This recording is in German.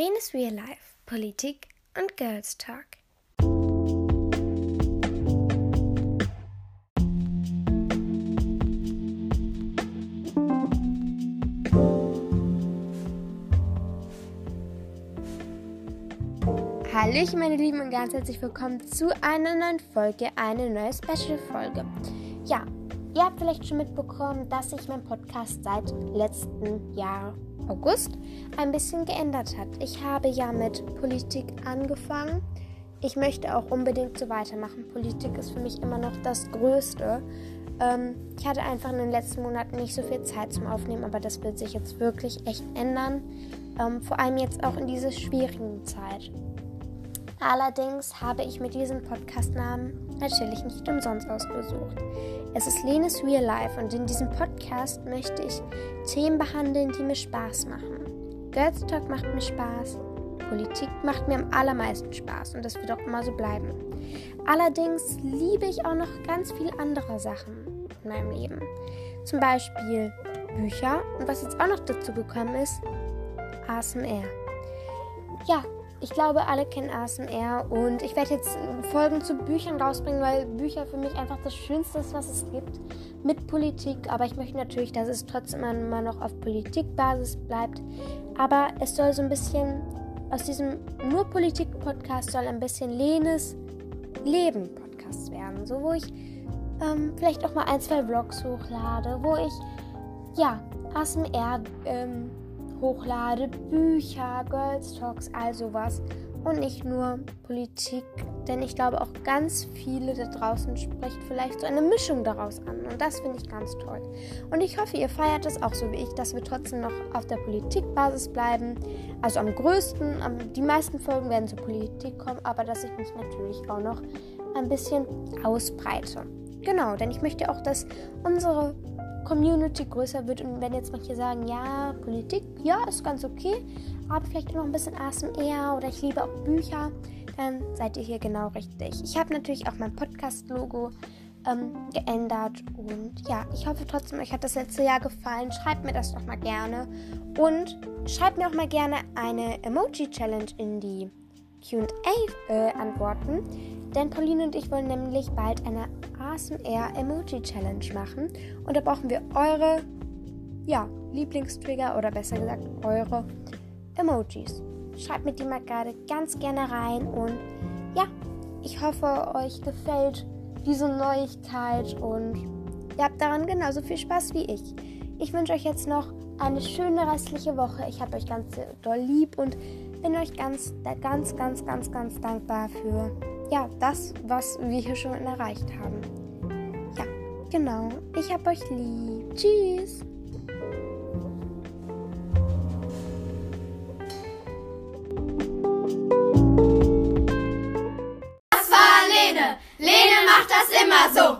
Lenes Real Life, Politik und Girls Talk. Hallöchen meine Lieben und ganz herzlich willkommen zu einer neuen Folge, eine neue Special-Folge. Ja, ihr habt vielleicht schon mitbekommen, dass sich mein Podcast seit letztem Jahr August ein bisschen geändert hat. Ich habe ja mit Politik angefangen. Ich möchte auch unbedingt so weitermachen. Politik ist für mich immer noch das Größte. Ähm, ich hatte einfach in den letzten Monaten nicht so viel Zeit zum Aufnehmen, aber das wird sich jetzt wirklich echt ändern. Ähm, vor allem jetzt auch in dieser schwierigen Zeit. Allerdings habe ich mit diesem Podcastnamen natürlich nicht umsonst ausgesucht. Es ist Lenes Real Life und in diesem Podcast möchte ich Themen behandeln, die mir Spaß machen. Girls Talk macht mir Spaß, Politik macht mir am allermeisten Spaß und das wird auch immer so bleiben. Allerdings liebe ich auch noch ganz viele andere Sachen in meinem Leben. Zum Beispiel Bücher und was jetzt auch noch dazu gekommen ist, ASMR. Ja, ich glaube, alle kennen ASMR und ich werde jetzt Folgen zu Büchern rausbringen, weil Bücher für mich einfach das Schönste ist, was es gibt mit Politik. Aber ich möchte natürlich, dass es trotzdem immer noch auf Politikbasis bleibt. Aber es soll so ein bisschen aus diesem nur Politik-Podcast soll ein bisschen Lenes Leben-Podcast werden. So, wo ich ähm, vielleicht auch mal ein, zwei Vlogs hochlade, wo ich ja ASMR ähm, hochlade, Bücher, Girls Talks, all sowas. Und nicht nur Politik, denn ich glaube auch ganz viele da draußen spricht vielleicht so eine Mischung daraus an. Und das finde ich ganz toll. Und ich hoffe, ihr feiert es auch so wie ich, dass wir trotzdem noch auf der Politikbasis bleiben. Also am größten, am, die meisten Folgen werden zur Politik kommen, aber dass ich mich natürlich auch noch ein bisschen ausbreite. Genau, denn ich möchte auch, dass unsere Community größer wird und wenn jetzt manche sagen, ja, Politik, ja, ist ganz okay, aber vielleicht noch ein bisschen ASMR oder ich liebe auch Bücher, dann seid ihr hier genau richtig. Ich habe natürlich auch mein Podcast-Logo ähm, geändert und ja, ich hoffe trotzdem, euch hat das letzte Jahr gefallen. Schreibt mir das doch mal gerne und schreibt mir auch mal gerne eine Emoji-Challenge in die QA-Antworten. Äh, denn Pauline und ich wollen nämlich bald eine ASMR Emoji Challenge machen. Und da brauchen wir eure ja, Lieblingstrigger oder besser gesagt eure Emojis. Schreibt mir die mal gerade ganz gerne rein. Und ja, ich hoffe, euch gefällt diese Neuigkeit und ihr habt daran genauso viel Spaß wie ich. Ich wünsche euch jetzt noch eine schöne restliche Woche. Ich habe euch ganz doll lieb und bin euch ganz, ganz, ganz, ganz, ganz dankbar für ja, das, was wir hier schon erreicht haben. Ja, genau. Ich hab euch lieb. Tschüss. Das war Lene. Lene macht das immer so.